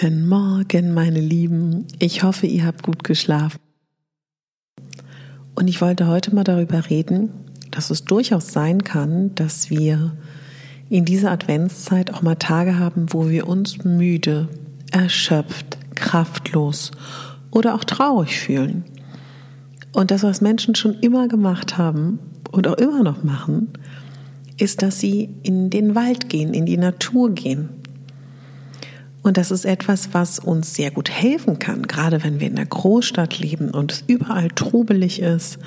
Guten Morgen, meine Lieben. Ich hoffe, ihr habt gut geschlafen. Und ich wollte heute mal darüber reden, dass es durchaus sein kann, dass wir in dieser Adventszeit auch mal Tage haben, wo wir uns müde, erschöpft, kraftlos oder auch traurig fühlen. Und das, was Menschen schon immer gemacht haben und auch immer noch machen, ist, dass sie in den Wald gehen, in die Natur gehen und das ist etwas, was uns sehr gut helfen kann, gerade wenn wir in der Großstadt leben und es überall trubelig ist,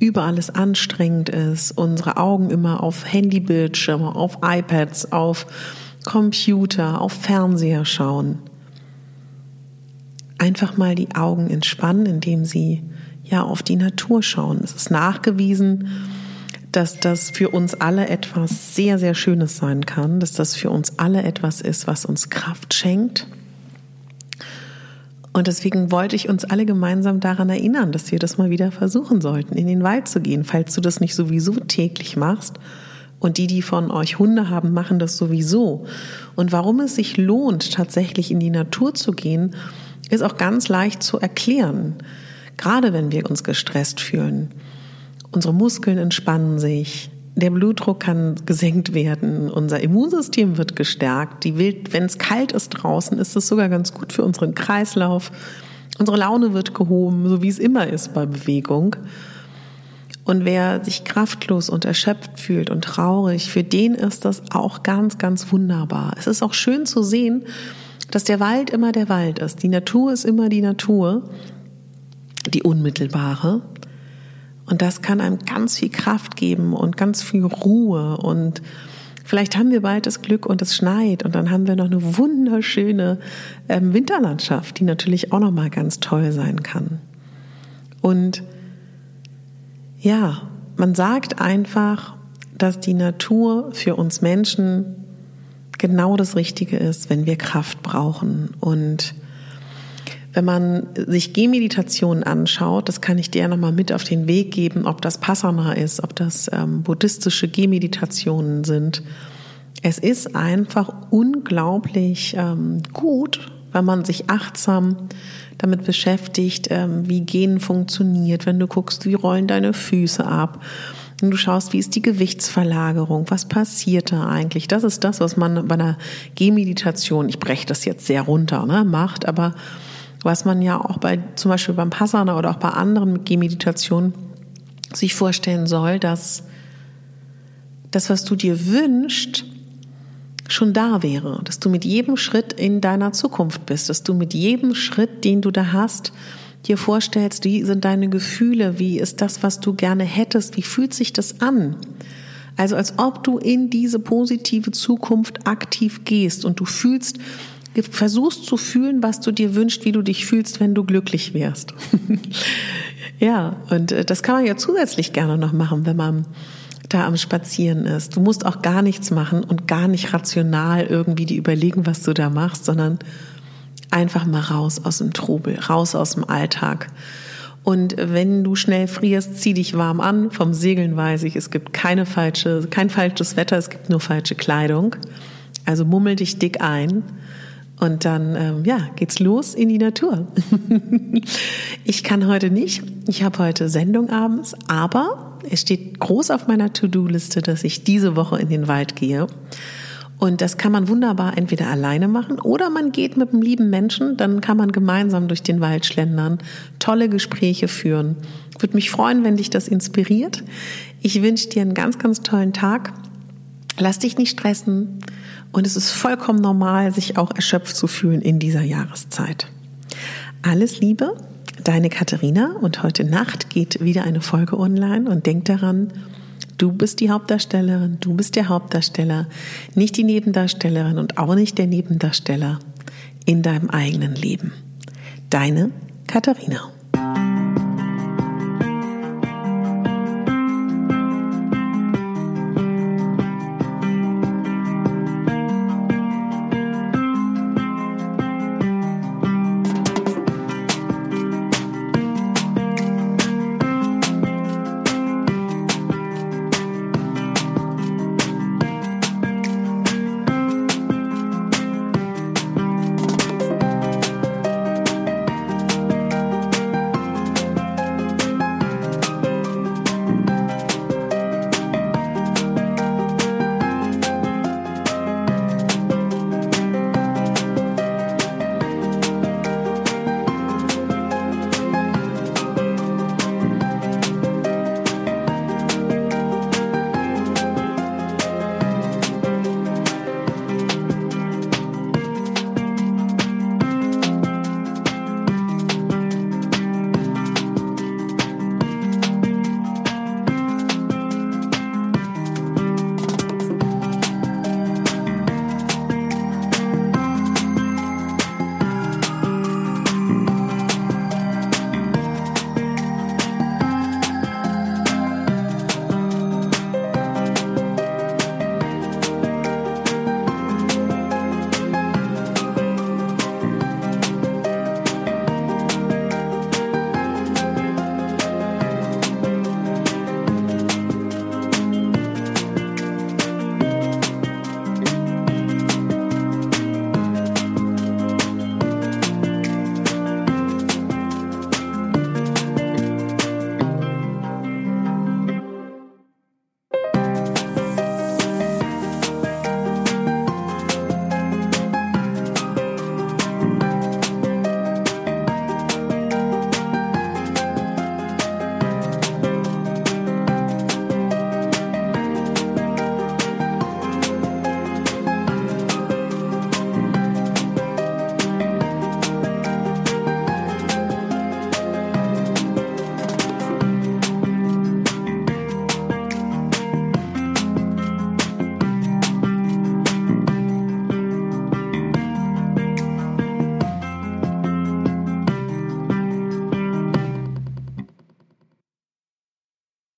überall es anstrengend ist, unsere Augen immer auf Handybildschirme, auf iPads, auf Computer, auf Fernseher schauen. Einfach mal die Augen entspannen, indem sie ja auf die Natur schauen. Es ist nachgewiesen, dass das für uns alle etwas sehr, sehr Schönes sein kann, dass das für uns alle etwas ist, was uns Kraft schenkt. Und deswegen wollte ich uns alle gemeinsam daran erinnern, dass wir das mal wieder versuchen sollten, in den Wald zu gehen, falls du das nicht sowieso täglich machst. Und die, die von euch Hunde haben, machen das sowieso. Und warum es sich lohnt, tatsächlich in die Natur zu gehen, ist auch ganz leicht zu erklären. Gerade wenn wir uns gestresst fühlen. Unsere Muskeln entspannen sich, der Blutdruck kann gesenkt werden, unser Immunsystem wird gestärkt, die Wild, wenn es kalt ist draußen, ist es sogar ganz gut für unseren Kreislauf. Unsere Laune wird gehoben, so wie es immer ist bei Bewegung. Und wer sich kraftlos und erschöpft fühlt und traurig, für den ist das auch ganz, ganz wunderbar. Es ist auch schön zu sehen, dass der Wald immer der Wald ist. Die Natur ist immer die Natur, die unmittelbare. Und das kann einem ganz viel Kraft geben und ganz viel Ruhe. Und Vielleicht haben wir bald das Glück und es schneit. Und dann haben wir noch eine wunderschöne ähm, Winterlandschaft, die natürlich auch noch mal ganz toll sein kann. Und ja, man sagt einfach, dass die Natur für uns Menschen genau das Richtige ist, wenn wir Kraft brauchen. Und wenn man sich Gehmeditationen anschaut, das kann ich dir nochmal mit auf den Weg geben, ob das Passana ist, ob das ähm, buddhistische Gehmeditationen sind. Es ist einfach unglaublich ähm, gut, wenn man sich achtsam damit beschäftigt, ähm, wie Gehen funktioniert, wenn du guckst, wie rollen deine Füße ab, wenn du schaust, wie ist die Gewichtsverlagerung, was passiert da eigentlich. Das ist das, was man bei einer Gehmeditation, ich breche das jetzt sehr runter, ne, macht, aber was man ja auch bei zum Beispiel beim Passana oder auch bei anderen Gehmeditationen sich vorstellen soll, dass das, was du dir wünschst, schon da wäre, dass du mit jedem Schritt in deiner Zukunft bist, dass du mit jedem Schritt, den du da hast, dir vorstellst, wie sind deine Gefühle, wie ist das, was du gerne hättest, wie fühlt sich das an? Also als ob du in diese positive Zukunft aktiv gehst und du fühlst, versuchst zu fühlen, was du dir wünschst, wie du dich fühlst, wenn du glücklich wärst. ja, und äh, das kann man ja zusätzlich gerne noch machen, wenn man da am Spazieren ist. Du musst auch gar nichts machen und gar nicht rational irgendwie die überlegen, was du da machst, sondern einfach mal raus aus dem Trubel, raus aus dem Alltag. Und wenn du schnell frierst, zieh dich warm an. Vom Segeln weiß ich, es gibt keine falsche, kein falsches Wetter, es gibt nur falsche Kleidung. Also mummel dich dick ein. Und dann, ähm, ja, geht's los in die Natur. ich kann heute nicht. Ich habe heute Sendung abends, aber es steht groß auf meiner To-Do-Liste, dass ich diese Woche in den Wald gehe. Und das kann man wunderbar entweder alleine machen oder man geht mit einem lieben Menschen, dann kann man gemeinsam durch den Wald schlendern, tolle Gespräche führen. Würde mich freuen, wenn dich das inspiriert. Ich wünsche dir einen ganz, ganz tollen Tag. Lass dich nicht stressen. Und es ist vollkommen normal, sich auch erschöpft zu fühlen in dieser Jahreszeit. Alles Liebe, deine Katharina. Und heute Nacht geht wieder eine Folge online. Und denk daran, Du bist die Hauptdarstellerin, du bist der Hauptdarsteller, nicht die Nebendarstellerin und auch nicht der Nebendarsteller in deinem eigenen Leben. Deine Katharina.